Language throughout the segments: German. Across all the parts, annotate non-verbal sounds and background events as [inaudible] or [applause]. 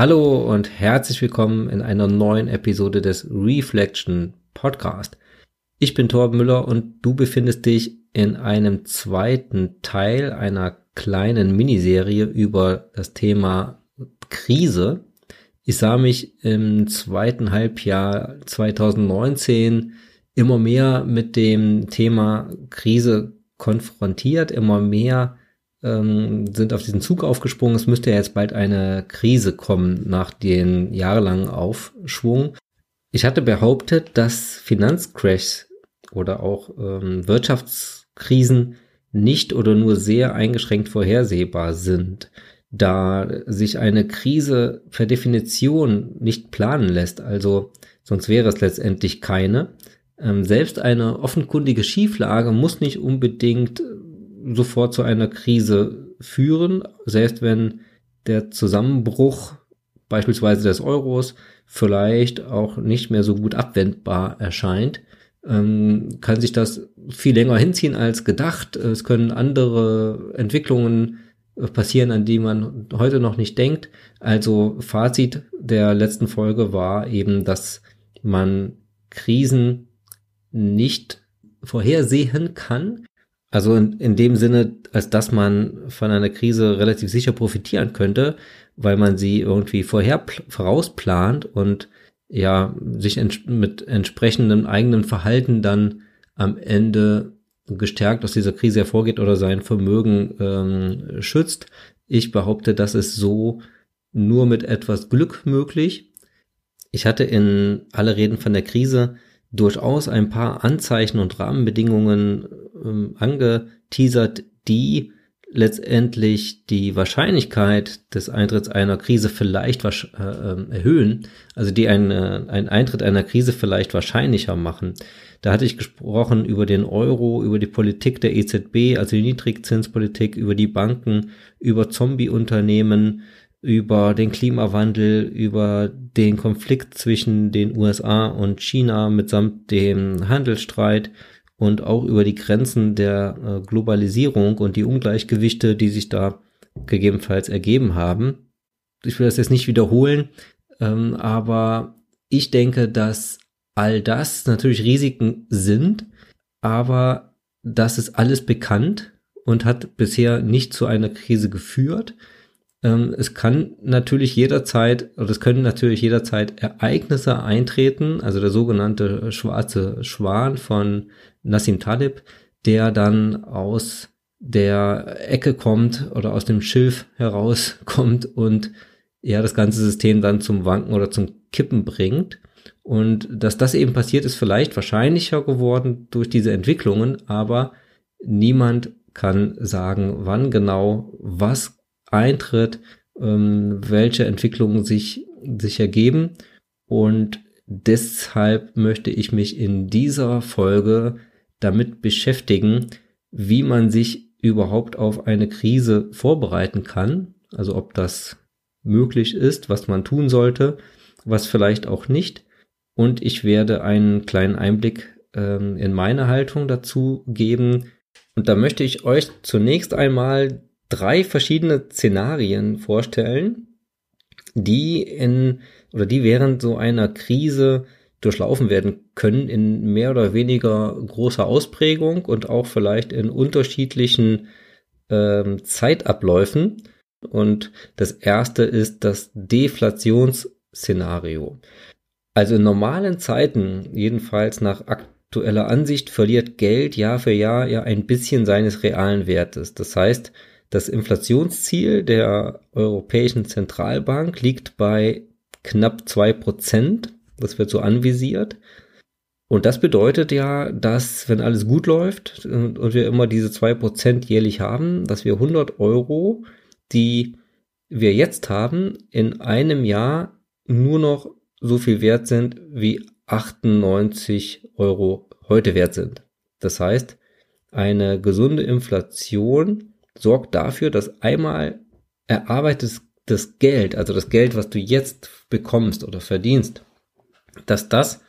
Hallo und herzlich willkommen in einer neuen Episode des Reflection Podcast. Ich bin Torben Müller und du befindest dich in einem zweiten Teil einer kleinen Miniserie über das Thema Krise. Ich sah mich im zweiten Halbjahr 2019 immer mehr mit dem Thema Krise konfrontiert, immer mehr ähm, sind auf diesen Zug aufgesprungen. Es müsste ja jetzt bald eine Krise kommen nach den jahrelangen Aufschwung. Ich hatte behauptet, dass Finanzcrashs oder auch ähm, Wirtschaftskrisen nicht oder nur sehr eingeschränkt vorhersehbar sind, da sich eine Krise per Definition nicht planen lässt. Also sonst wäre es letztendlich keine. Ähm, selbst eine offenkundige Schieflage muss nicht unbedingt sofort zu einer Krise führen, selbst wenn der Zusammenbruch beispielsweise des Euros vielleicht auch nicht mehr so gut abwendbar erscheint, ähm, kann sich das viel länger hinziehen als gedacht. Es können andere Entwicklungen passieren, an die man heute noch nicht denkt. Also Fazit der letzten Folge war eben, dass man Krisen nicht vorhersehen kann, also in, in dem Sinne, als dass man von einer Krise relativ sicher profitieren könnte, weil man sie irgendwie vorher vorausplant und ja, sich ents mit entsprechendem eigenen Verhalten dann am Ende gestärkt aus dieser Krise hervorgeht oder sein Vermögen ähm, schützt. Ich behaupte, das ist so nur mit etwas Glück möglich. Ich hatte in alle Reden von der Krise durchaus ein paar Anzeichen und Rahmenbedingungen ähm, angeteasert, die letztendlich die Wahrscheinlichkeit des Eintritts einer Krise vielleicht äh, ähm, erhöhen, also die einen, äh, einen Eintritt einer Krise vielleicht wahrscheinlicher machen. Da hatte ich gesprochen über den Euro, über die Politik der EZB, also die Niedrigzinspolitik, über die Banken, über Zombie-Unternehmen, über den Klimawandel, über den Konflikt zwischen den USA und China mitsamt dem Handelsstreit und auch über die Grenzen der äh, Globalisierung und die Ungleichgewichte, die sich da gegebenenfalls ergeben haben. Ich will das jetzt nicht wiederholen, ähm, aber ich denke, dass all das natürlich Risiken sind, aber das ist alles bekannt und hat bisher nicht zu einer Krise geführt. Ähm, es kann natürlich jederzeit, oder es können natürlich jederzeit Ereignisse eintreten, also der sogenannte schwarze Schwan von Nassim Talib, der dann aus der Ecke kommt oder aus dem Schilf herauskommt und ja das ganze System dann zum Wanken oder zum Kippen bringt. Und dass das eben passiert, ist vielleicht wahrscheinlicher geworden durch diese Entwicklungen, aber niemand kann sagen, wann genau was eintritt, ähm, welche Entwicklungen sich, sich ergeben. Und deshalb möchte ich mich in dieser Folge damit beschäftigen, wie man sich überhaupt auf eine Krise vorbereiten kann. Also ob das möglich ist, was man tun sollte, was vielleicht auch nicht. Und ich werde einen kleinen Einblick ähm, in meine Haltung dazu geben. Und da möchte ich euch zunächst einmal drei verschiedene Szenarien vorstellen, die in oder die während so einer Krise durchlaufen werden können in mehr oder weniger großer Ausprägung und auch vielleicht in unterschiedlichen ähm, Zeitabläufen. Und das erste ist das Deflationsszenario. Also in normalen Zeiten, jedenfalls nach aktueller Ansicht, verliert Geld Jahr für Jahr ja ein bisschen seines realen Wertes. Das heißt, das Inflationsziel der Europäischen Zentralbank liegt bei knapp zwei Prozent. Das wird so anvisiert. Und das bedeutet ja, dass wenn alles gut läuft und wir immer diese zwei Prozent jährlich haben, dass wir 100 Euro, die wir jetzt haben, in einem Jahr nur noch so viel wert sind, wie 98 Euro heute wert sind. Das heißt, eine gesunde Inflation sorgt dafür, dass einmal erarbeitetes das Geld, also das Geld, was du jetzt bekommst oder verdienst, dass das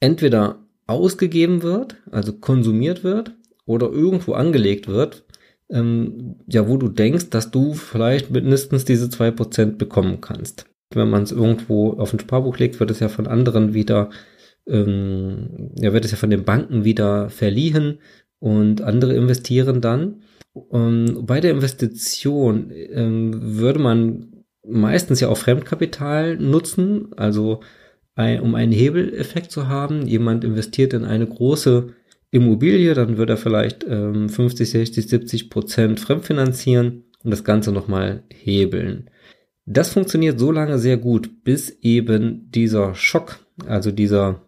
entweder ausgegeben wird, also konsumiert wird, oder irgendwo angelegt wird, ähm, ja, wo du denkst, dass du vielleicht mindestens diese zwei Prozent bekommen kannst. Wenn man es irgendwo auf ein Sparbuch legt, wird es ja von anderen wieder, ähm, ja, wird es ja von den Banken wieder verliehen und andere investieren dann. Und bei der Investition ähm, würde man meistens ja auch Fremdkapital nutzen, also ein, um einen Hebeleffekt zu haben. Jemand investiert in eine große Immobilie, dann wird er vielleicht ähm, 50, 60, 70 Prozent fremdfinanzieren und das Ganze nochmal hebeln. Das funktioniert so lange sehr gut, bis eben dieser Schock, also dieser,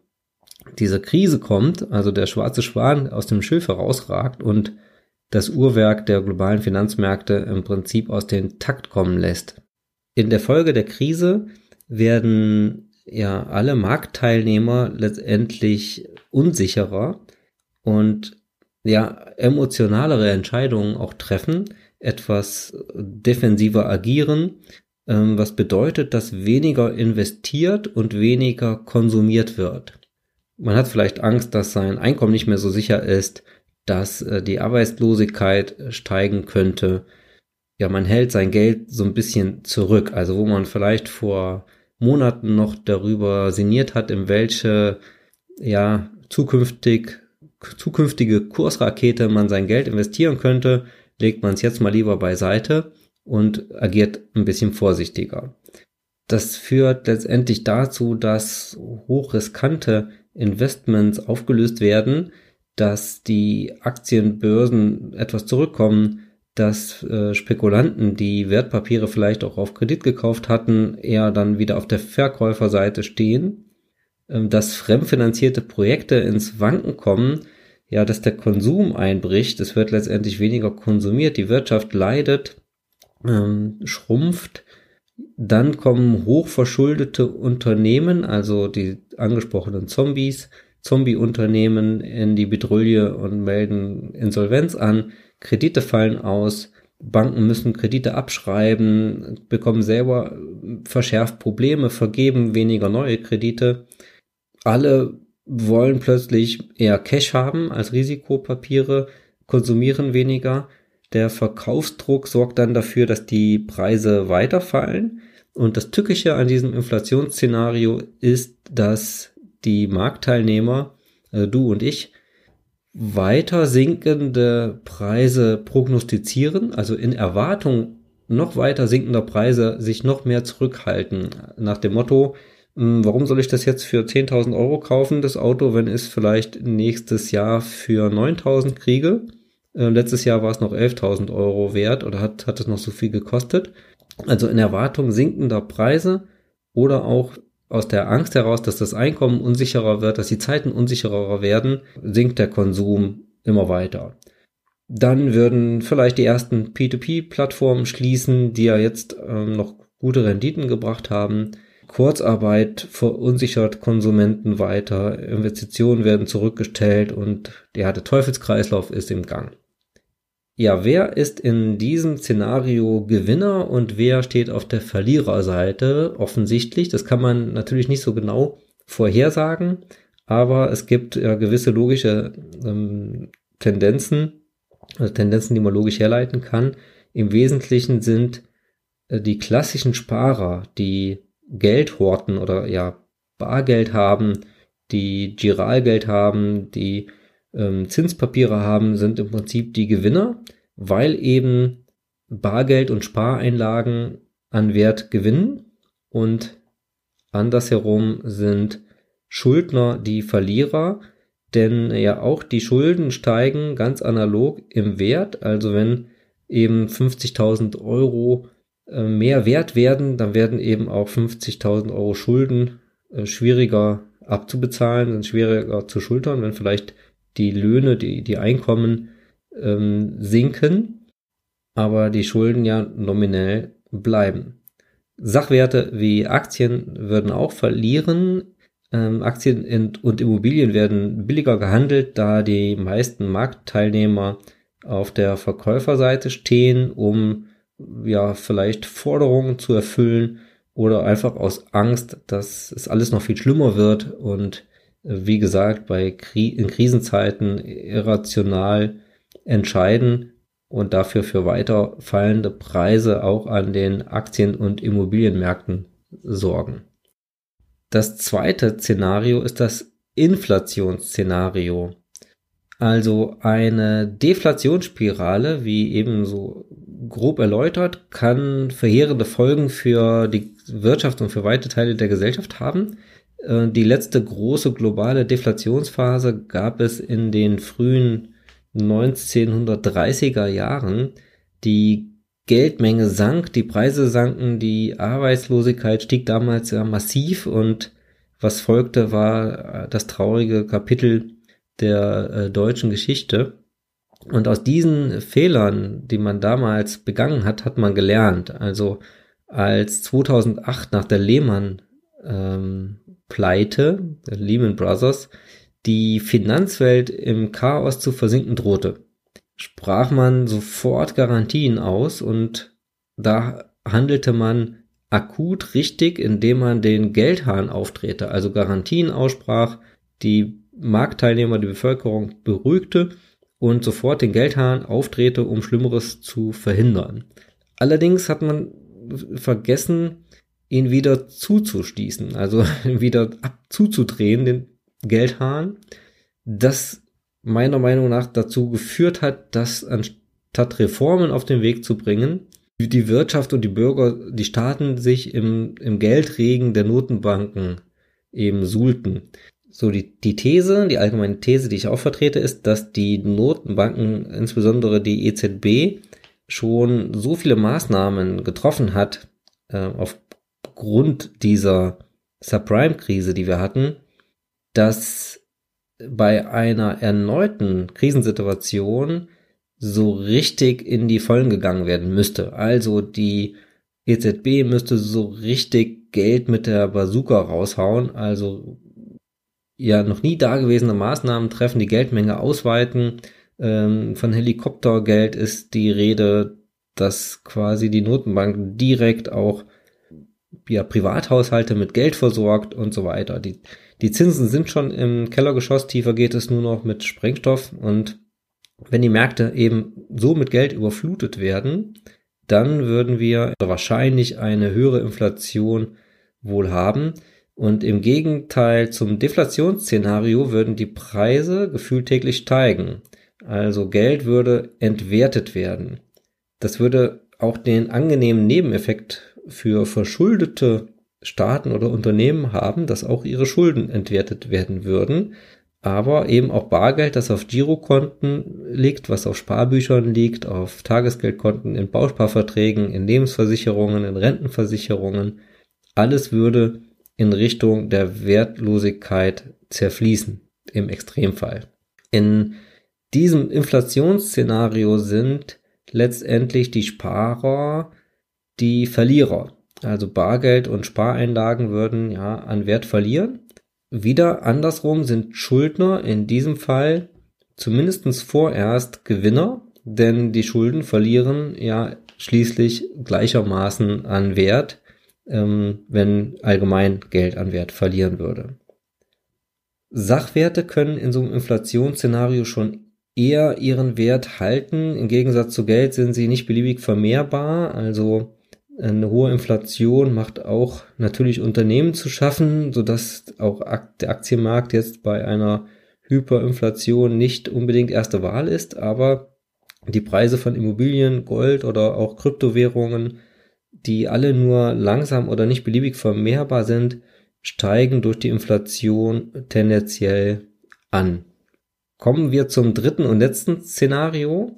diese Krise kommt, also der schwarze Schwan aus dem Schilf herausragt und das Uhrwerk der globalen Finanzmärkte im Prinzip aus dem Takt kommen lässt. In der Folge der Krise werden ja alle Marktteilnehmer letztendlich unsicherer und ja emotionalere Entscheidungen auch treffen, etwas defensiver agieren, ähm, was bedeutet, dass weniger investiert und weniger konsumiert wird. Man hat vielleicht Angst, dass sein Einkommen nicht mehr so sicher ist, dass äh, die Arbeitslosigkeit steigen könnte. Ja, man hält sein Geld so ein bisschen zurück. Also wo man vielleicht vor Monaten noch darüber sinniert hat, in welche ja zukünftig zukünftige Kursrakete man sein Geld investieren könnte, legt man es jetzt mal lieber beiseite und agiert ein bisschen vorsichtiger. Das führt letztendlich dazu, dass hochriskante Investments aufgelöst werden, dass die Aktienbörsen etwas zurückkommen, dass äh, Spekulanten, die Wertpapiere vielleicht auch auf Kredit gekauft hatten, eher dann wieder auf der Verkäuferseite stehen. Ähm, dass fremdfinanzierte Projekte ins Wanken kommen, ja, dass der Konsum einbricht, es wird letztendlich weniger konsumiert, die Wirtschaft leidet, ähm, schrumpft, dann kommen hochverschuldete Unternehmen, also die angesprochenen Zombies, Zombie-Unternehmen in die Bedrulle und melden Insolvenz an, Kredite fallen aus, Banken müssen Kredite abschreiben, bekommen selber verschärft Probleme, vergeben weniger neue Kredite alle wollen plötzlich eher Cash haben als Risikopapiere, konsumieren weniger. Der Verkaufsdruck sorgt dann dafür, dass die Preise weiterfallen. Und das Tückische an diesem Inflationsszenario ist, dass die Marktteilnehmer, also du und ich, weiter sinkende Preise prognostizieren, also in Erwartung noch weiter sinkender Preise sich noch mehr zurückhalten. Nach dem Motto, hm, warum soll ich das jetzt für 10.000 Euro kaufen, das Auto, wenn ich es vielleicht nächstes Jahr für 9.000 kriege? Äh, letztes Jahr war es noch 11.000 Euro wert oder hat, hat es noch so viel gekostet. Also in Erwartung sinkender Preise oder auch aus der Angst heraus, dass das Einkommen unsicherer wird, dass die Zeiten unsicherer werden, sinkt der Konsum immer weiter. Dann würden vielleicht die ersten P2P-Plattformen schließen, die ja jetzt ähm, noch gute Renditen gebracht haben. Kurzarbeit verunsichert Konsumenten weiter, Investitionen werden zurückgestellt und ja, der Teufelskreislauf ist im Gang. Ja, wer ist in diesem Szenario Gewinner und wer steht auf der Verliererseite? Offensichtlich, das kann man natürlich nicht so genau vorhersagen, aber es gibt ja gewisse logische ähm, Tendenzen, also Tendenzen, die man logisch herleiten kann. Im Wesentlichen sind äh, die klassischen Sparer, die Geld horten oder ja Bargeld haben, die Giralgeld haben, die ähm, Zinspapiere haben, sind im Prinzip die Gewinner, weil eben Bargeld und Spareinlagen an Wert gewinnen und andersherum sind Schuldner die Verlierer, denn ja auch die Schulden steigen ganz analog im Wert, also wenn eben 50.000 Euro äh, mehr wert werden, dann werden eben auch 50.000 Euro Schulden äh, schwieriger abzubezahlen, sind schwieriger zu schultern, wenn vielleicht die Löhne, die, die Einkommen ähm, sinken, aber die Schulden ja nominell bleiben. Sachwerte wie Aktien würden auch verlieren. Ähm, Aktien und Immobilien werden billiger gehandelt, da die meisten Marktteilnehmer auf der Verkäuferseite stehen, um ja, vielleicht Forderungen zu erfüllen oder einfach aus Angst, dass es alles noch viel schlimmer wird und wie gesagt, bei Kri in Krisenzeiten irrational entscheiden und dafür für weiter fallende Preise auch an den Aktien- und Immobilienmärkten sorgen. Das zweite Szenario ist das Inflationsszenario. Also eine Deflationsspirale, wie eben so grob erläutert, kann verheerende Folgen für die Wirtschaft und für weite Teile der Gesellschaft haben. Äh, die letzte große globale Deflationsphase gab es in den frühen 1930er Jahren. Die Geldmenge sank, die Preise sanken, die Arbeitslosigkeit stieg damals ja massiv und was folgte war das traurige Kapitel der äh, deutschen Geschichte. Und aus diesen Fehlern, die man damals begangen hat, hat man gelernt. Also als 2008 nach der Lehman ähm, Pleite, der Lehman Brothers, die Finanzwelt im Chaos zu versinken drohte, sprach man sofort Garantien aus und da handelte man akut richtig, indem man den Geldhahn auftrete, also Garantien aussprach, die Marktteilnehmer, die Bevölkerung beruhigte und sofort den Geldhahn auftrete, um Schlimmeres zu verhindern. Allerdings hat man vergessen, ihn wieder zuzuschließen, also [laughs] wieder abzuzudrehen, den Geldhahn, das meiner Meinung nach dazu geführt hat, dass anstatt Reformen auf den Weg zu bringen, die Wirtschaft und die Bürger, die Staaten sich im, im Geldregen der Notenbanken eben suhlten. So, die, die These, die allgemeine These, die ich auch vertrete, ist, dass die Notenbanken, insbesondere die EZB, schon so viele Maßnahmen getroffen hat, äh, aufgrund dieser Subprime-Krise, die wir hatten, dass bei einer erneuten Krisensituation so richtig in die Vollen gegangen werden müsste. Also die EZB müsste so richtig Geld mit der Bazooka raushauen, also ja noch nie dagewesene Maßnahmen treffen, die Geldmenge ausweiten. Ähm, von Helikoptergeld ist die Rede, dass quasi die Notenbank direkt auch ja, Privathaushalte mit Geld versorgt und so weiter. Die, die Zinsen sind schon im Kellergeschoss, tiefer geht es nur noch mit Sprengstoff und wenn die Märkte eben so mit Geld überflutet werden, dann würden wir wahrscheinlich eine höhere Inflation wohl haben. Und im Gegenteil zum Deflationsszenario würden die Preise gefühlt täglich steigen. Also Geld würde entwertet werden. Das würde auch den angenehmen Nebeneffekt für verschuldete Staaten oder Unternehmen haben, dass auch ihre Schulden entwertet werden würden. Aber eben auch Bargeld, das auf Girokonten liegt, was auf Sparbüchern liegt, auf Tagesgeldkonten, in Bausparverträgen, in Lebensversicherungen, in Rentenversicherungen. Alles würde in Richtung der Wertlosigkeit zerfließen, im Extremfall. In diesem Inflationsszenario sind letztendlich die Sparer die Verlierer. Also Bargeld und Spareinlagen würden ja an Wert verlieren. Wieder andersrum sind Schuldner in diesem Fall zumindestens vorerst Gewinner, denn die Schulden verlieren ja schließlich gleichermaßen an Wert ähm, wenn allgemein Geld an Wert verlieren würde. Sachwerte können in so einem Inflationsszenario schon eher ihren Wert halten. Im Gegensatz zu Geld sind sie nicht beliebig vermehrbar. Also eine hohe Inflation macht auch natürlich Unternehmen zu schaffen, sodass auch der Aktienmarkt jetzt bei einer Hyperinflation nicht unbedingt erste Wahl ist, aber die Preise von Immobilien, Gold oder auch Kryptowährungen die alle nur langsam oder nicht beliebig vermehrbar sind, steigen durch die Inflation tendenziell an. Kommen wir zum dritten und letzten Szenario,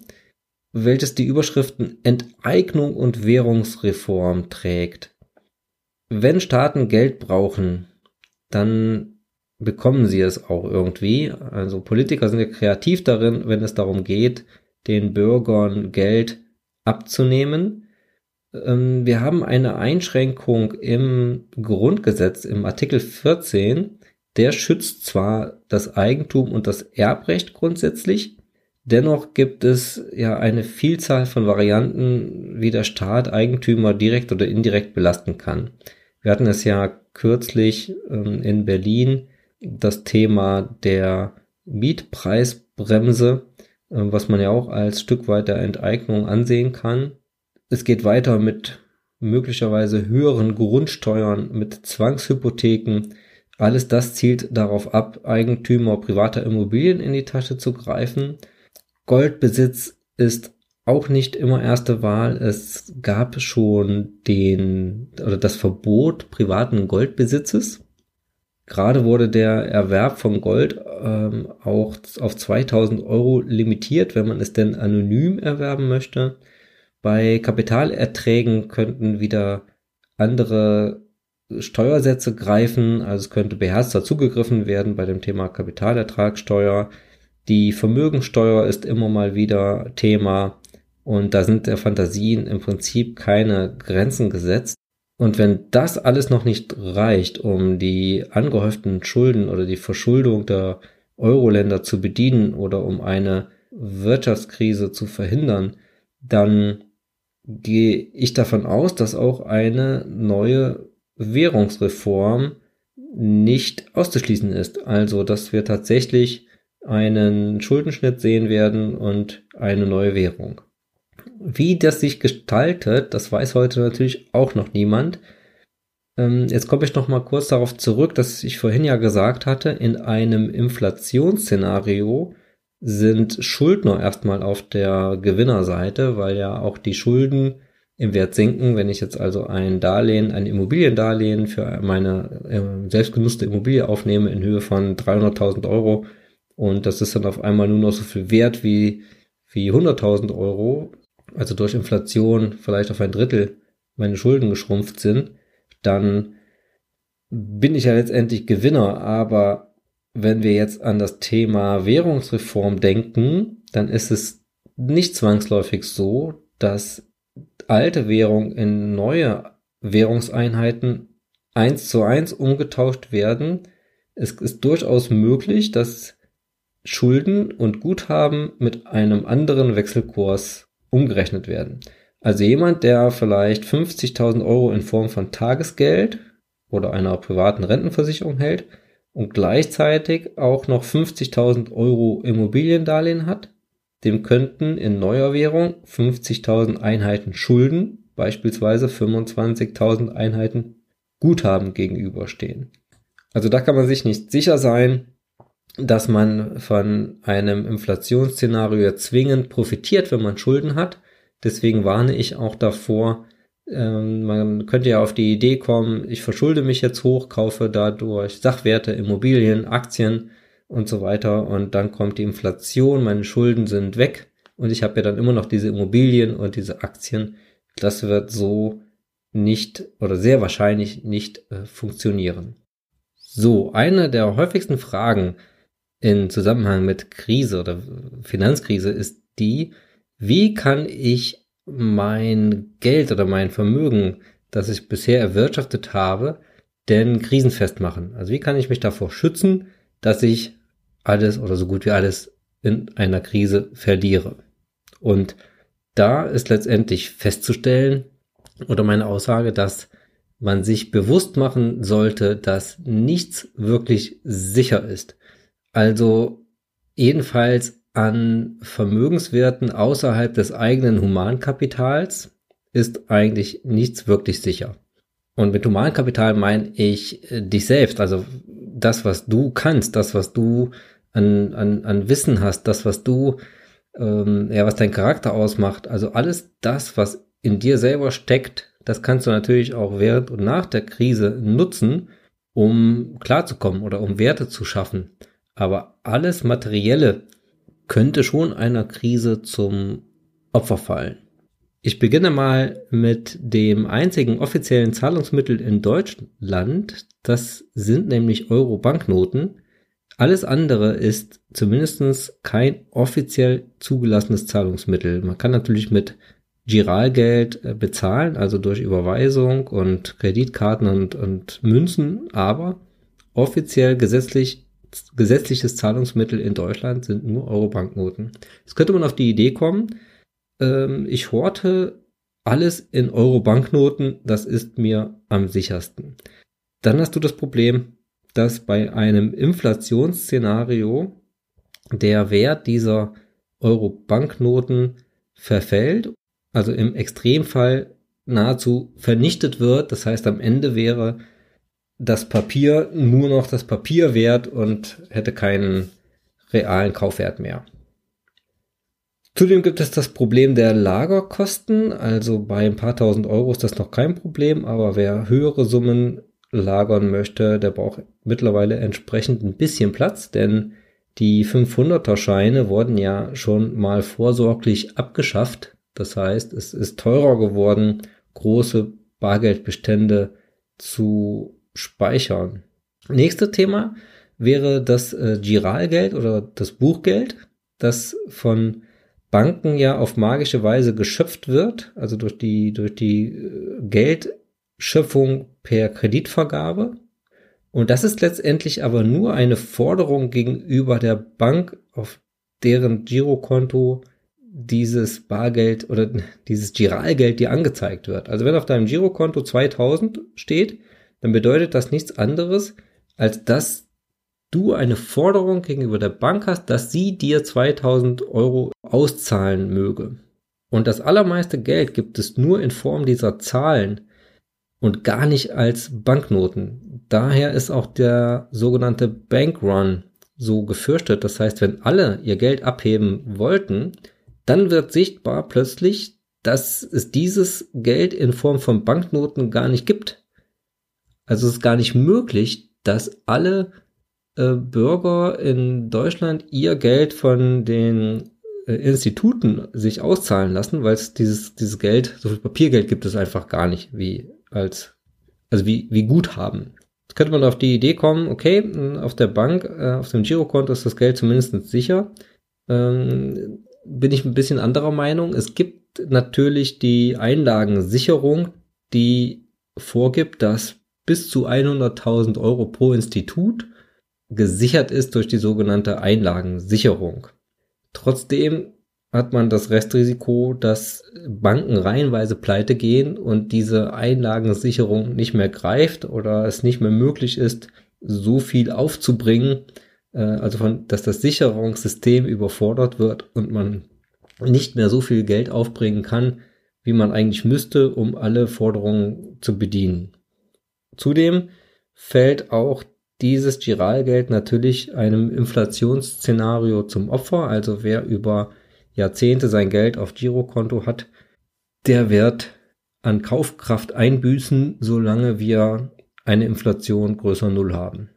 welches die Überschriften Enteignung und Währungsreform trägt. Wenn Staaten Geld brauchen, dann bekommen sie es auch irgendwie. Also Politiker sind ja kreativ darin, wenn es darum geht, den Bürgern Geld abzunehmen. Ähm, wir haben eine Einschränkung im Grundgesetz, im Artikel 14. Der schützt zwar das Eigentum und das Erbrecht grundsätzlich, dennoch gibt es ja eine Vielzahl von Varianten, wie der Staat Eigentümer direkt oder indirekt belasten kann. Wir hatten es ja kürzlich ähm, in Berlin das Thema der Mietpreisbremse, was man ja auch als Stück weit der Enteignung ansehen kann. Es geht weiter mit möglicherweise höheren Grundsteuern, mit Zwangshypotheken. Alles das zielt darauf ab, Eigentümer privater Immobilien in die Tasche zu greifen. Goldbesitz ist auch nicht immer erste Wahl. Es gab schon den oder das Verbot privaten Goldbesitzes. Gerade wurde der Erwerb von Gold ähm, auch auf 2000 Euro limitiert, wenn man es denn anonym erwerben möchte. Bei Kapitalerträgen könnten wieder andere Steuersätze greifen, also es könnte beherzter zugegriffen werden bei dem Thema Kapitalertragssteuer. Die Vermögensteuer ist immer mal wieder Thema und da sind der Fantasien im Prinzip keine Grenzen gesetzt. Und wenn das alles noch nicht reicht, um die angehäuften Schulden oder die Verschuldung der Euro-Länder zu bedienen oder um eine Wirtschaftskrise zu verhindern, dann gehe ich davon aus, dass auch eine neue Währungsreform nicht auszuschließen ist. Also, dass wir tatsächlich einen Schuldenschnitt sehen werden und eine neue Währung. Wie das sich gestaltet, das weiß heute natürlich auch noch niemand. Ähm, jetzt komme ich noch mal kurz darauf zurück, dass ich vorhin ja gesagt hatte, in einem Inflationsszenario sind Schuldner erstmal auf der Gewinnerseite, weil ja auch die Schulden im Wert sinken. Wenn ich jetzt also ein Darlehen, ein Immobiliendarlehen für meine äh, selbstgenutzte Immobilie aufnehme in Höhe von 300.000 Euro und das ist dann auf einmal nur noch so viel wert wie, wie 100.000 Euro, also durch Inflation vielleicht auf ein Drittel meine Schulden geschrumpft sind, dann bin ich ja letztendlich Gewinner, aber wenn wir jetzt an das Thema Währungsreform denken, dann ist es nicht zwangsläufig so, dass alte Währung in neue Währungseinheiten eins zu eins umgetauscht werden. Es ist durchaus möglich, dass Schulden und Guthaben mit einem anderen Wechselkurs umgerechnet werden. Also jemand, der vielleicht 50.000 Euro in Form von Tagesgeld oder einer privaten Rentenversicherung hält, und gleichzeitig auch noch 50.000 Euro Immobiliendarlehen hat, dem könnten in neuer Währung 50.000 Einheiten Schulden, beispielsweise 25.000 Einheiten Guthaben gegenüberstehen. Also da kann man sich nicht sicher sein, dass man von einem Inflationsszenario zwingend profitiert, wenn man Schulden hat. Deswegen warne ich auch davor, ähm, man könnte ja auf die Idee kommen, ich verschulde mich jetzt hoch, kaufe dadurch Sachwerte, Immobilien, Aktien und so weiter und dann kommt die Inflation, meine Schulden sind weg und ich habe ja dann immer noch diese Immobilien und diese Aktien. Das wird so nicht oder sehr wahrscheinlich nicht äh, funktionieren. So, eine der häufigsten Fragen in Zusammenhang mit Krise oder Finanzkrise ist die, wie kann ich mein Geld oder mein Vermögen, das ich bisher erwirtschaftet habe, denn krisenfest machen? Also wie kann ich mich davor schützen, dass ich alles oder so gut wie alles in einer Krise verliere? Und da ist letztendlich festzustellen oder meine Aussage, dass man sich bewusst machen sollte, dass nichts wirklich sicher ist. Also jedenfalls an Vermögenswerten außerhalb des eigenen Humankapitals ist eigentlich nichts wirklich sicher. Und mit Humankapital meine ich äh, dich selbst, also das, was du kannst, das, was du an, an, an Wissen hast, das, was du, ähm, ja, was dein Charakter ausmacht, also alles das, was in dir selber steckt, das kannst du natürlich auch während und nach der Krise nutzen, um klarzukommen oder um Werte zu schaffen. Aber alles Materielle, könnte schon einer Krise zum Opfer fallen. Ich beginne mal mit dem einzigen offiziellen Zahlungsmittel in Deutschland. Das sind nämlich Euro-Banknoten. Alles andere ist zumindest kein offiziell zugelassenes Zahlungsmittel. Man kann natürlich mit Giralgeld äh, bezahlen, also durch Überweisung und Kreditkarten und, und Münzen, aber offiziell gesetzlich gesetzliches Zahlungsmittel in Deutschland sind nur Euro-Banknoten. Jetzt könnte man auf die Idee kommen, ähm, ich horte alles in Euro-Banknoten, das ist mir am sichersten. Dann hast du das Problem, dass bei einem Inflationsszenario der Wert dieser Euro Banknoten verfällt, also im Extremfall nahezu vernichtet wird. Das heißt, am Ende wäre das Papier nur noch das Papier wert und hätte keinen realen Kaufwert mehr. Zudem gibt es das Problem der Lagerkosten. Also bei ein paar tausend Euro ist das noch kein Problem, aber wer höhere Summen lagern möchte, der braucht mittlerweile entsprechend ein bisschen Platz, denn die 500er Scheine wurden ja schon mal vorsorglich abgeschafft. Das heißt, es ist teurer geworden, große Bargeldbestände zu speichern. Nächstes Thema wäre das äh, Giralgeld oder das Buchgeld, das von Banken ja auf magische Weise geschöpft wird, also durch die, durch die äh, Geldschöpfung per Kreditvergabe. Und das ist letztendlich aber nur eine Forderung gegenüber der Bank, auf deren Girokonto dieses Bargeld oder [laughs] dieses Giralgeld dir angezeigt wird. Also wenn auf deinem Girokonto 2000 steht, dann bedeutet das nichts anderes, als dass du eine Forderung gegenüber der Bank hast, dass sie dir 2000 Euro auszahlen möge. Und das allermeiste Geld gibt es nur in Form dieser Zahlen und gar nicht als Banknoten. Daher ist auch der sogenannte Bankrun so gefürchtet. Das heißt, wenn alle ihr Geld abheben wollten, dann wird sichtbar plötzlich, dass es dieses Geld in Form von Banknoten gar nicht gibt. Also es ist gar nicht möglich, dass alle äh, Bürger in Deutschland ihr Geld von den äh, Instituten sich auszahlen lassen, weil es dieses, dieses Geld, so viel Papiergeld gibt es einfach gar nicht, wie als, also wie, wie Guthaben. Jetzt könnte man auf die Idee kommen, okay, auf der Bank, äh, auf dem Girokonto ist das Geld zumindest sicher. Ähm, bin ich ein bisschen anderer Meinung. Es gibt natürlich die Einlagensicherung, die vorgibt, dass bis zu 100.000 Euro pro Institut gesichert ist durch die sogenannte Einlagensicherung. Trotzdem hat man das Restrisiko, dass Banken reihenweise pleite gehen und diese Einlagensicherung nicht mehr greift oder es nicht mehr möglich ist, so viel aufzubringen, äh, also von, dass das Sicherungssystem überfordert wird und man nicht mehr so viel Geld aufbringen kann, wie man eigentlich müsste, um alle Forderungen zu bedienen. Zudem fällt auch dieses Giralgeld natürlich einem Inflationsszenario zum Opfer. Also wer über Jahrzehnte sein Geld auf Girokonto hat, der wird an Kaufkraft einbüßen, solange wir eine Inflation größer Null haben.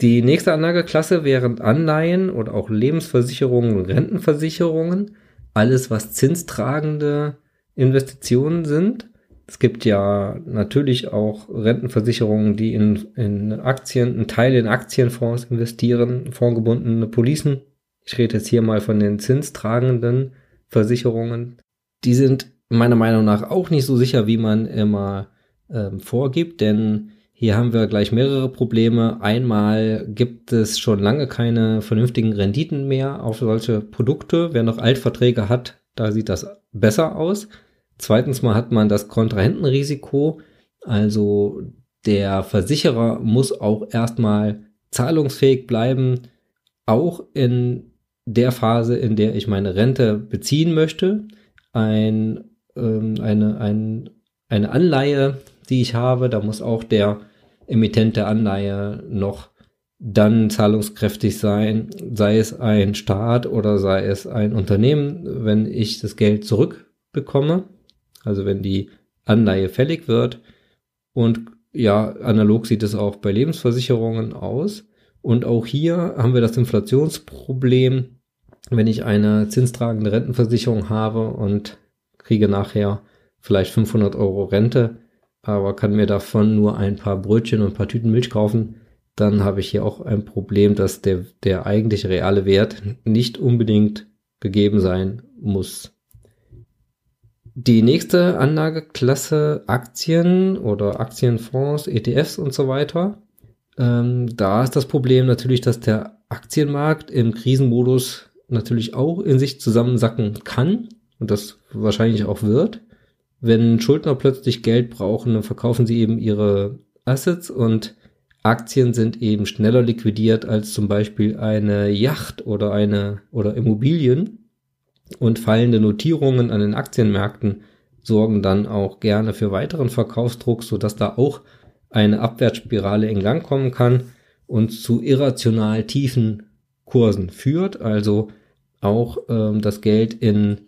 Die nächste Anlageklasse wären Anleihen oder auch Lebensversicherungen und Rentenversicherungen. Alles, was zinstragende Investitionen sind. Es gibt ja natürlich auch Rentenversicherungen, die in, in Aktien, einen Teil in Aktienfonds investieren, fondgebundene Policen. Ich rede jetzt hier mal von den zinstragenden Versicherungen. Die sind meiner Meinung nach auch nicht so sicher, wie man immer ähm, vorgibt, denn hier haben wir gleich mehrere Probleme. Einmal gibt es schon lange keine vernünftigen Renditen mehr auf solche Produkte. Wer noch Altverträge hat, da sieht das besser aus. Zweitens mal hat man das Kontrahentenrisiko. Also der Versicherer muss auch erstmal zahlungsfähig bleiben, auch in der Phase, in der ich meine Rente beziehen möchte. Ein, ähm, eine, ein, eine Anleihe, die ich habe, da muss auch der Emittent der Anleihe noch dann zahlungskräftig sein, sei es ein Staat oder sei es ein Unternehmen, wenn ich das Geld zurückbekomme also wenn die Anleihe fällig wird. Und ja, analog sieht es auch bei Lebensversicherungen aus. Und auch hier haben wir das Inflationsproblem, wenn ich eine zinstragende Rentenversicherung habe und kriege nachher vielleicht 500 Euro Rente, aber kann mir davon nur ein paar Brötchen und ein paar Tüten Milch kaufen, dann habe ich hier auch ein Problem, dass der, der eigentliche reale Wert nicht unbedingt gegeben sein muss. Die nächste Anlageklasse Aktien oder Aktienfonds, ETFs und so weiter. Ähm, da ist das Problem natürlich, dass der Aktienmarkt im Krisenmodus natürlich auch in sich zusammensacken kann und das wahrscheinlich auch wird. Wenn Schuldner plötzlich Geld brauchen, dann verkaufen sie eben ihre Assets und Aktien sind eben schneller liquidiert als zum Beispiel eine Yacht oder eine oder Immobilien und fallende Notierungen an den Aktienmärkten sorgen dann auch gerne für weiteren Verkaufsdruck, sodass da auch eine Abwärtsspirale in Gang kommen kann und zu irrational tiefen Kursen führt. Also auch ähm, das Geld in,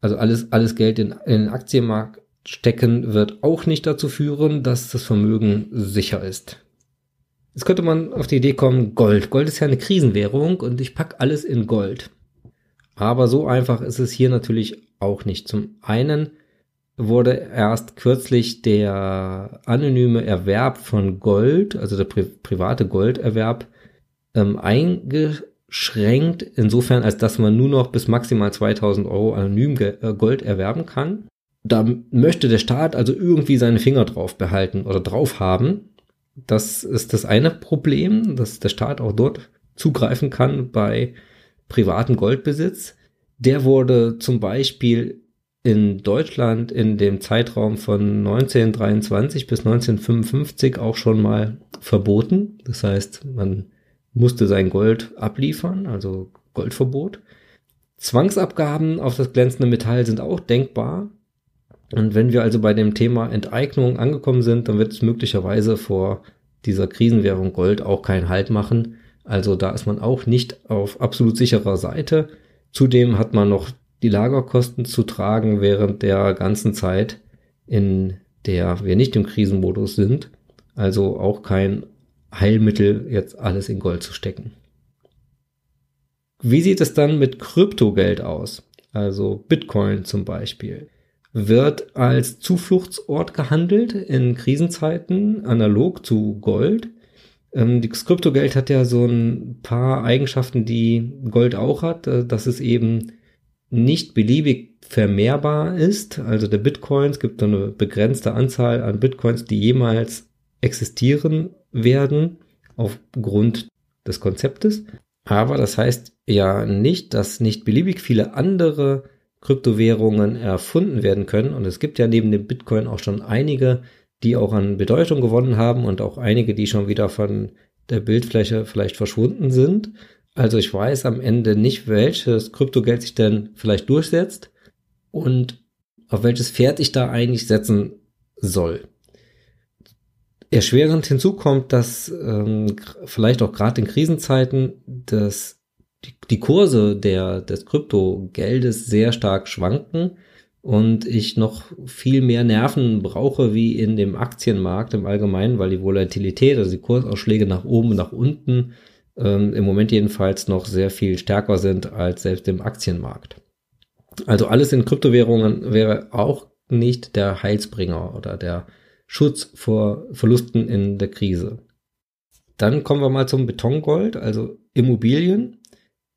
also alles, alles Geld in, in den Aktienmarkt stecken wird auch nicht dazu führen, dass das Vermögen sicher ist. Jetzt könnte man auf die Idee kommen, Gold. Gold ist ja eine Krisenwährung und ich pack alles in Gold. Aber so einfach ist es hier natürlich auch nicht. Zum einen wurde erst kürzlich der anonyme Erwerb von Gold, also der pri private Golderwerb, ähm, eingeschränkt, insofern als dass man nur noch bis maximal 2000 Euro anonym äh, Gold erwerben kann. Da möchte der Staat also irgendwie seine Finger drauf behalten oder drauf haben. Das ist das eine Problem, dass der Staat auch dort zugreifen kann bei privaten Goldbesitz. Der wurde zum Beispiel in Deutschland in dem Zeitraum von 1923 bis 1955 auch schon mal verboten. Das heißt, man musste sein Gold abliefern, also Goldverbot. Zwangsabgaben auf das glänzende Metall sind auch denkbar. Und wenn wir also bei dem Thema Enteignung angekommen sind, dann wird es möglicherweise vor dieser Krisenwährung Gold auch keinen Halt machen. Also da ist man auch nicht auf absolut sicherer Seite. Zudem hat man noch die Lagerkosten zu tragen während der ganzen Zeit, in der wir nicht im Krisenmodus sind. Also auch kein Heilmittel, jetzt alles in Gold zu stecken. Wie sieht es dann mit Kryptogeld aus? Also Bitcoin zum Beispiel. Wird als Zufluchtsort gehandelt in Krisenzeiten, analog zu Gold. Ähm, das Kryptogeld hat ja so ein paar Eigenschaften, die Gold auch hat, äh, dass es eben nicht beliebig vermehrbar ist. Also der Bitcoin, es gibt eine begrenzte Anzahl an Bitcoins, die jemals existieren werden aufgrund des Konzeptes. Aber das heißt ja nicht, dass nicht beliebig viele andere Kryptowährungen erfunden werden können. Und es gibt ja neben dem Bitcoin auch schon einige, die auch an Bedeutung gewonnen haben und auch einige, die schon wieder von der Bildfläche vielleicht verschwunden sind. Also ich weiß am Ende nicht, welches Kryptogeld sich denn vielleicht durchsetzt und auf welches Pferd ich da eigentlich setzen soll. Erschwerend hinzu kommt, dass ähm, vielleicht auch gerade in Krisenzeiten dass die, die Kurse der, des Kryptogeldes sehr stark schwanken und ich noch viel mehr Nerven brauche wie in dem Aktienmarkt im Allgemeinen, weil die Volatilität, also die Kursausschläge nach oben und nach unten ähm, im Moment jedenfalls noch sehr viel stärker sind als selbst im Aktienmarkt. Also alles in Kryptowährungen wäre auch nicht der Heilsbringer oder der Schutz vor Verlusten in der Krise. Dann kommen wir mal zum Betongold, also Immobilien.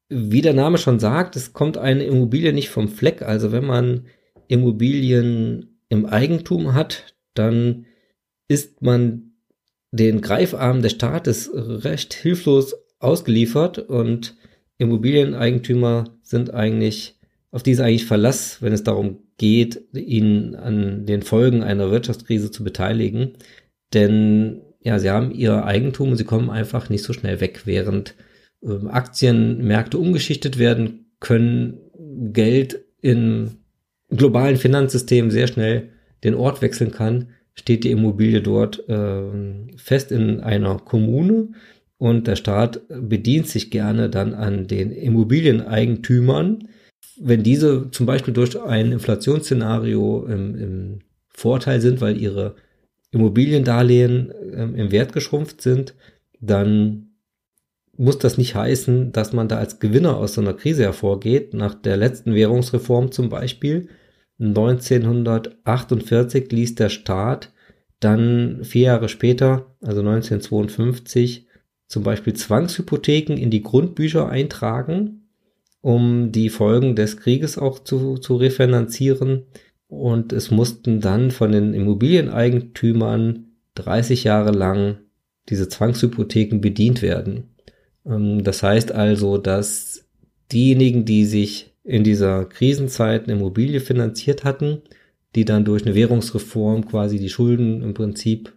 Wie der Name schon sagt, es kommt eine Immobilie nicht vom Fleck. Also wenn man Immobilien im Eigentum hat, dann ist man den Greifarm des Staates recht hilflos ausgeliefert und Immobilieneigentümer sind eigentlich, auf diese eigentlich Verlass, wenn es darum geht, ihn an den Folgen einer Wirtschaftskrise zu beteiligen. Denn ja, sie haben ihr Eigentum und sie kommen einfach nicht so schnell weg, während äh, Aktienmärkte umgeschichtet werden, können Geld im globalen Finanzsystem sehr schnell den Ort wechseln kann, steht die Immobilie dort äh, fest in einer Kommune und der Staat bedient sich gerne dann an den Immobilieneigentümern, wenn diese zum Beispiel durch ein Inflationsszenario im, im Vorteil sind, weil ihre Immobiliendarlehen ähm, im Wert geschrumpft sind, dann muss das nicht heißen, dass man da als Gewinner aus so einer Krise hervorgeht. Nach der letzten Währungsreform zum Beispiel 1948 ließ der Staat dann vier Jahre später, also 1952, zum Beispiel Zwangshypotheken in die Grundbücher eintragen, um die Folgen des Krieges auch zu, zu refinanzieren. Und es mussten dann von den Immobilieneigentümern 30 Jahre lang diese Zwangshypotheken bedient werden. Ähm, das heißt also, dass diejenigen, die sich in dieser Krisenzeit eine Immobilie finanziert hatten, die dann durch eine Währungsreform quasi die Schulden im Prinzip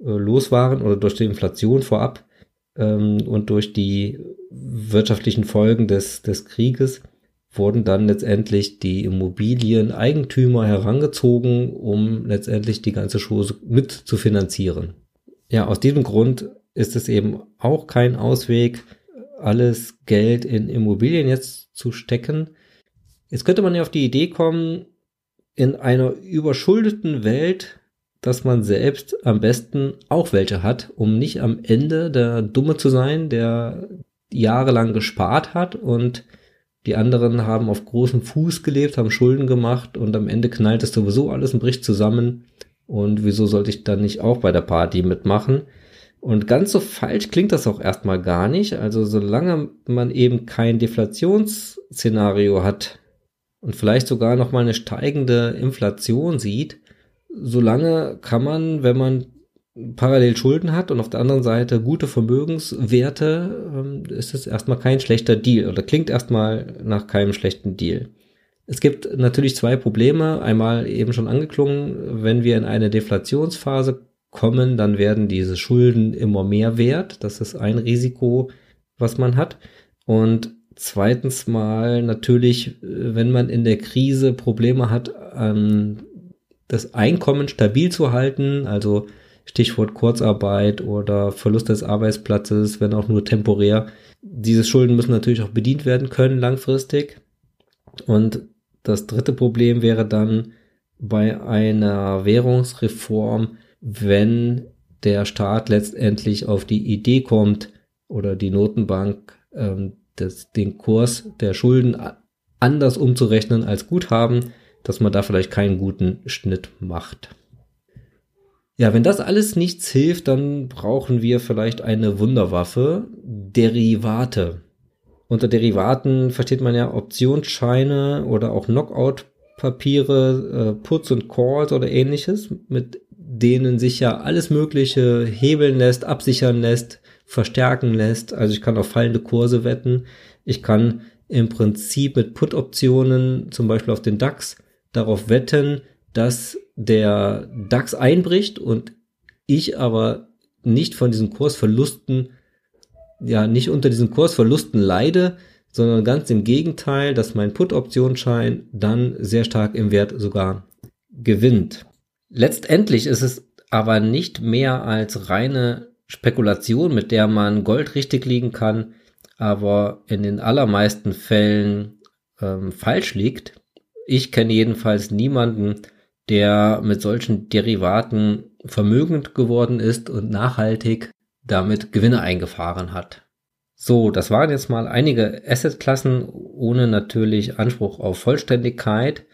äh, los waren oder durch die Inflation vorab ähm, und durch die wirtschaftlichen Folgen des, des Krieges wurden dann letztendlich die Immobilieneigentümer herangezogen, um letztendlich die ganze Chose mit zu finanzieren. Ja, aus diesem Grund ist es eben auch kein Ausweg, alles Geld in Immobilien jetzt zu stecken. Jetzt könnte man ja auf die Idee kommen, in einer überschuldeten Welt, dass man selbst am besten auch welche hat, um nicht am Ende der Dumme zu sein, der jahrelang gespart hat und die anderen haben auf großem Fuß gelebt, haben Schulden gemacht und am Ende knallt es sowieso alles und bricht zusammen. Und wieso sollte ich dann nicht auch bei der Party mitmachen? Und ganz so falsch klingt das auch erstmal gar nicht. Also solange man eben kein Deflationsszenario hat und vielleicht sogar noch mal eine steigende Inflation sieht, solange kann man, wenn man parallel Schulden hat und auf der anderen Seite gute Vermögenswerte, ähm, ist es erstmal kein schlechter Deal oder klingt erstmal nach keinem schlechten Deal. Es gibt natürlich zwei Probleme. Einmal eben schon angeklungen, wenn wir in eine Deflationsphase kommen, dann werden diese Schulden immer mehr wert. Das ist ein Risiko, was man hat. Und zweitens mal natürlich, wenn man in der Krise Probleme hat, das Einkommen stabil zu halten, also Stichwort Kurzarbeit oder Verlust des Arbeitsplatzes, wenn auch nur temporär. Diese Schulden müssen natürlich auch bedient werden können langfristig. Und das dritte Problem wäre dann bei einer Währungsreform, wenn der Staat letztendlich auf die Idee kommt oder die Notenbank ähm, das, den Kurs der Schulden anders umzurechnen als Guthaben, dass man da vielleicht keinen guten Schnitt macht. Ja, wenn das alles nichts hilft, dann brauchen wir vielleicht eine Wunderwaffe, Derivate. Unter Derivaten versteht man ja Optionsscheine oder auch Knockout-Papiere, äh, Puts und Calls oder ähnliches, mit denen sich ja alles Mögliche hebeln lässt, absichern lässt, verstärken lässt. Also ich kann auf fallende Kurse wetten. Ich kann im Prinzip mit Put-Optionen, zum Beispiel auf den DAX, darauf wetten, dass der DAX einbricht und ich aber nicht von diesen Kursverlusten, ja, nicht unter diesen Kursverlusten leide, sondern ganz im Gegenteil, dass mein Put-Optionsschein dann sehr stark im Wert sogar gewinnt. Letztendlich ist es aber nicht mehr als reine Spekulation, mit der man Gold richtig liegen kann, aber in den allermeisten Fällen ähm, falsch liegt. Ich kenne jedenfalls niemanden, der mit solchen Derivaten vermögend geworden ist und nachhaltig damit Gewinne eingefahren hat. So, das waren jetzt mal einige Assetklassen ohne natürlich Anspruch auf Vollständigkeit.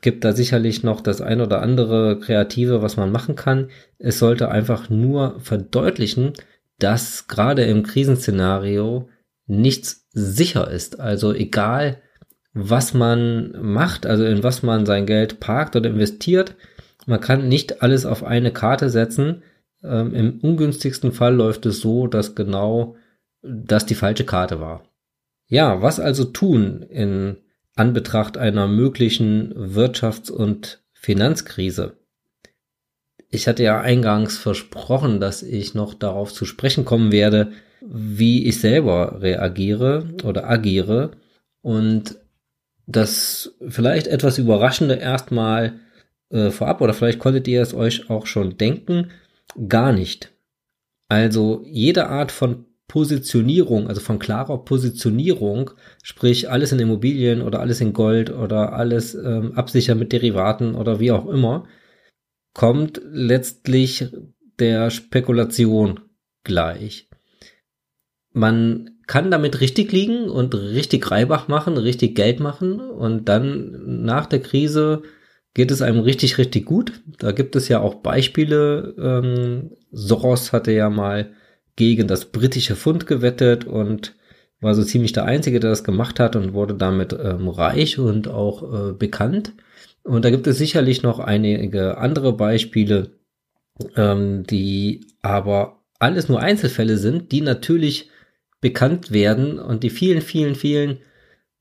Gibt da sicherlich noch das ein oder andere Kreative, was man machen kann. Es sollte einfach nur verdeutlichen, dass gerade im Krisenszenario nichts sicher ist. Also egal, was man macht, also in was man sein Geld parkt oder investiert. Man kann nicht alles auf eine Karte setzen. Ähm, Im ungünstigsten Fall läuft es so, dass genau das die falsche Karte war. Ja, was also tun in Anbetracht einer möglichen Wirtschafts- und Finanzkrise? Ich hatte ja eingangs versprochen, dass ich noch darauf zu sprechen kommen werde, wie ich selber reagiere oder agiere. Und das vielleicht etwas Überraschende erstmal äh, vorab, oder vielleicht konntet ihr es euch auch schon denken, gar nicht. Also jede Art von Positionierung, also von klarer Positionierung, sprich alles in Immobilien oder alles in Gold oder alles ähm, absichern mit Derivaten oder wie auch immer, kommt letztlich der Spekulation gleich. Man kann damit richtig liegen und richtig Reibach machen, richtig Geld machen und dann nach der Krise geht es einem richtig, richtig gut. Da gibt es ja auch Beispiele. Ähm, Soros hatte ja mal gegen das britische Pfund gewettet und war so ziemlich der Einzige, der das gemacht hat und wurde damit ähm, reich und auch äh, bekannt. Und da gibt es sicherlich noch einige andere Beispiele, ähm, die aber alles nur Einzelfälle sind, die natürlich bekannt werden und die vielen, vielen, vielen,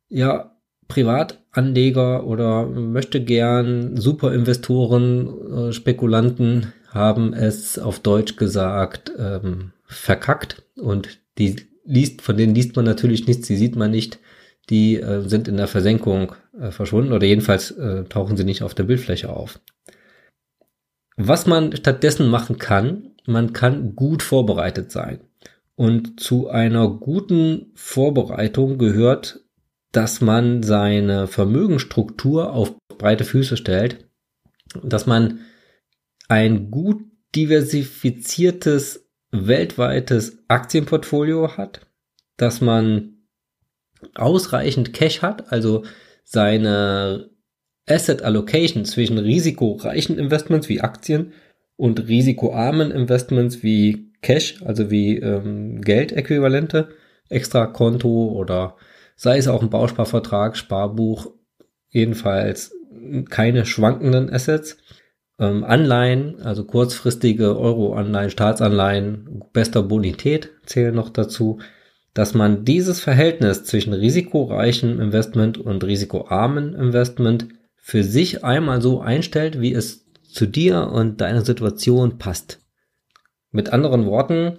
ja, Privatanleger oder möchte gern Superinvestoren, äh, Spekulanten haben es auf Deutsch gesagt ähm, verkackt und die liest, von denen liest man natürlich nichts, die sieht man nicht, die äh, sind in der Versenkung äh, verschwunden oder jedenfalls äh, tauchen sie nicht auf der Bildfläche auf. Was man stattdessen machen kann, man kann gut vorbereitet sein. Und zu einer guten Vorbereitung gehört, dass man seine Vermögensstruktur auf breite Füße stellt, dass man ein gut diversifiziertes weltweites Aktienportfolio hat, dass man ausreichend Cash hat, also seine Asset Allocation zwischen risikoreichen Investments wie Aktien und risikoarmen Investments wie Cash, also wie ähm, Geldäquivalente, Extrakonto oder sei es auch ein Bausparvertrag, Sparbuch, jedenfalls keine schwankenden Assets. Ähm, Anleihen, also kurzfristige Euro-Anleihen, Staatsanleihen, bester Bonität zählen noch dazu, dass man dieses Verhältnis zwischen risikoreichem Investment und risikoarmen Investment für sich einmal so einstellt, wie es zu dir und deiner Situation passt. Mit anderen Worten,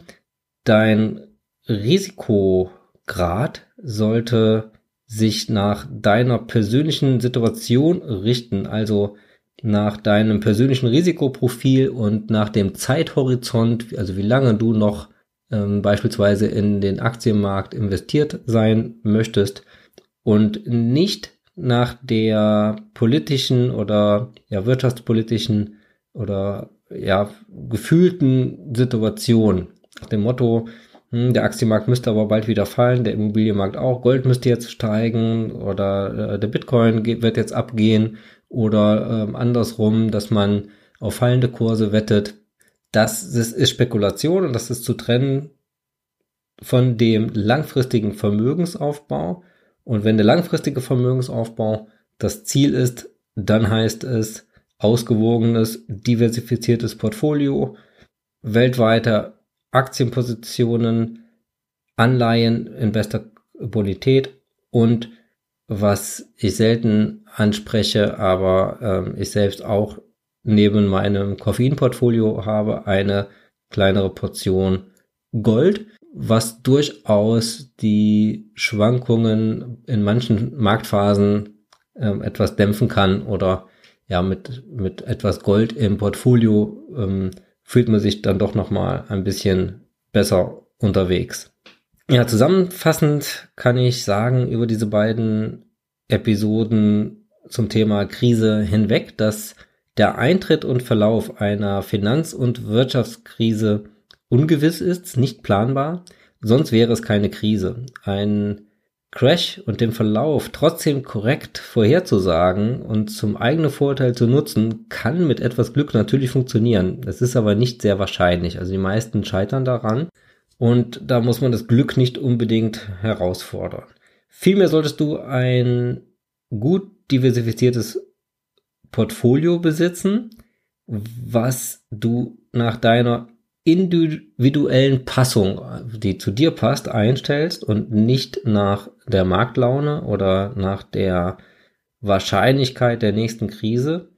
dein Risikograd sollte sich nach deiner persönlichen Situation richten, also nach deinem persönlichen Risikoprofil und nach dem Zeithorizont, also wie lange du noch ähm, beispielsweise in den Aktienmarkt investiert sein möchtest und nicht nach der politischen oder ja wirtschaftspolitischen oder ja gefühlten Situation nach dem Motto hm, der Aktienmarkt müsste aber bald wieder fallen, der Immobilienmarkt auch, Gold müsste jetzt steigen oder äh, der Bitcoin geht, wird jetzt abgehen oder ähm, andersrum, dass man auf fallende Kurse wettet. Das, das ist Spekulation und das ist zu trennen von dem langfristigen Vermögensaufbau. Und wenn der langfristige Vermögensaufbau das Ziel ist, dann heißt es ausgewogenes, diversifiziertes Portfolio, weltweite Aktienpositionen, Anleihen in bester Bonität und was ich selten anspreche, aber ähm, ich selbst auch neben meinem Koffeinportfolio habe, eine kleinere Portion Gold, was durchaus die Schwankungen in manchen Marktphasen ähm, etwas dämpfen kann oder ja mit mit etwas Gold im Portfolio ähm, fühlt man sich dann doch noch mal ein bisschen besser unterwegs. Ja, zusammenfassend kann ich sagen über diese beiden Episoden zum Thema Krise hinweg, dass der Eintritt und Verlauf einer Finanz- und Wirtschaftskrise ungewiss ist, nicht planbar, sonst wäre es keine Krise. Ein Crash und den Verlauf trotzdem korrekt vorherzusagen und zum eigenen Vorteil zu nutzen, kann mit etwas Glück natürlich funktionieren. Das ist aber nicht sehr wahrscheinlich. Also die meisten scheitern daran und da muss man das Glück nicht unbedingt herausfordern. Vielmehr solltest du ein gut diversifiziertes Portfolio besitzen, was du nach deiner individuellen Passung, die zu dir passt, einstellst und nicht nach der Marktlaune oder nach der Wahrscheinlichkeit der nächsten Krise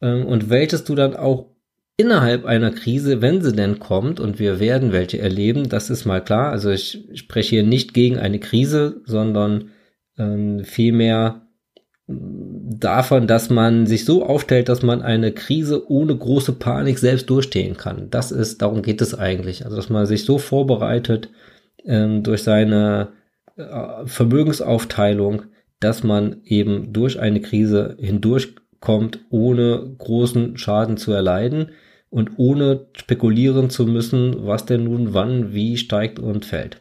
ähm, und welches du dann auch innerhalb einer Krise, wenn sie denn kommt, und wir werden welche erleben, das ist mal klar. Also ich spreche hier nicht gegen eine Krise, sondern ähm, vielmehr davon, dass man sich so aufstellt, dass man eine Krise ohne große Panik selbst durchstehen kann. Das ist, darum geht es eigentlich. Also, dass man sich so vorbereitet ähm, durch seine äh, Vermögensaufteilung, dass man eben durch eine Krise hindurchkommt, ohne großen Schaden zu erleiden und ohne spekulieren zu müssen, was denn nun wann wie steigt und fällt.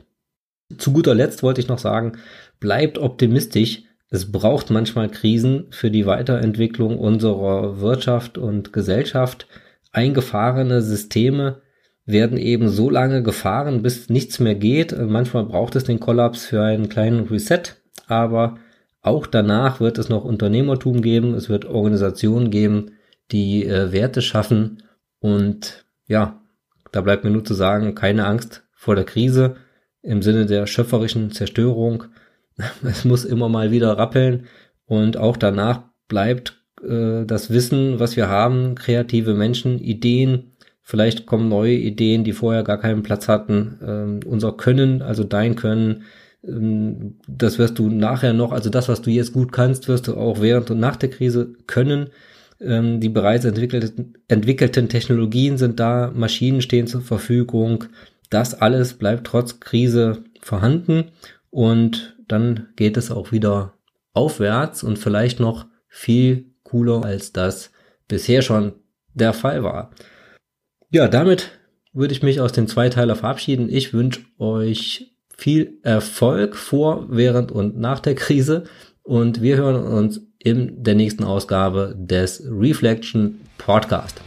Zu guter Letzt wollte ich noch sagen, bleibt optimistisch, es braucht manchmal Krisen für die Weiterentwicklung unserer Wirtschaft und Gesellschaft. Eingefahrene Systeme werden eben so lange gefahren, bis nichts mehr geht. Manchmal braucht es den Kollaps für einen kleinen Reset, aber auch danach wird es noch Unternehmertum geben, es wird Organisationen geben, die äh, Werte schaffen und ja, da bleibt mir nur zu sagen, keine Angst vor der Krise im Sinne der schöpferischen Zerstörung, [laughs] es muss immer mal wieder rappeln und auch danach bleibt äh, das Wissen, was wir haben, kreative Menschen, Ideen, Vielleicht kommen neue Ideen, die vorher gar keinen Platz hatten. Ähm, unser Können, also dein Können, ähm, das wirst du nachher noch, also das, was du jetzt gut kannst, wirst du auch während und nach der Krise können. Ähm, die bereits entwickelten, entwickelten Technologien sind da, Maschinen stehen zur Verfügung. Das alles bleibt trotz Krise vorhanden und dann geht es auch wieder aufwärts und vielleicht noch viel cooler als das bisher schon der Fall war. Ja, damit würde ich mich aus dem Zweiteiler verabschieden. Ich wünsche euch viel Erfolg vor, während und nach der Krise und wir hören uns in der nächsten Ausgabe des Reflection Podcast.